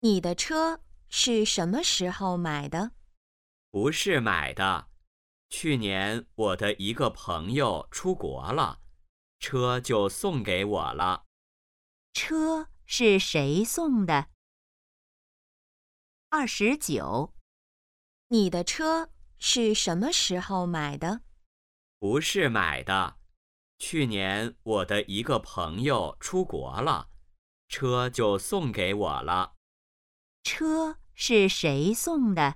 你的车是什么时候买的？不是买的，去年我的一个朋友出国了，车就送给我了。车是谁送的？二十九，你的车是什么时候买的？不是买的，去年我的一个朋友出国了，车就送给我了。车是谁送的？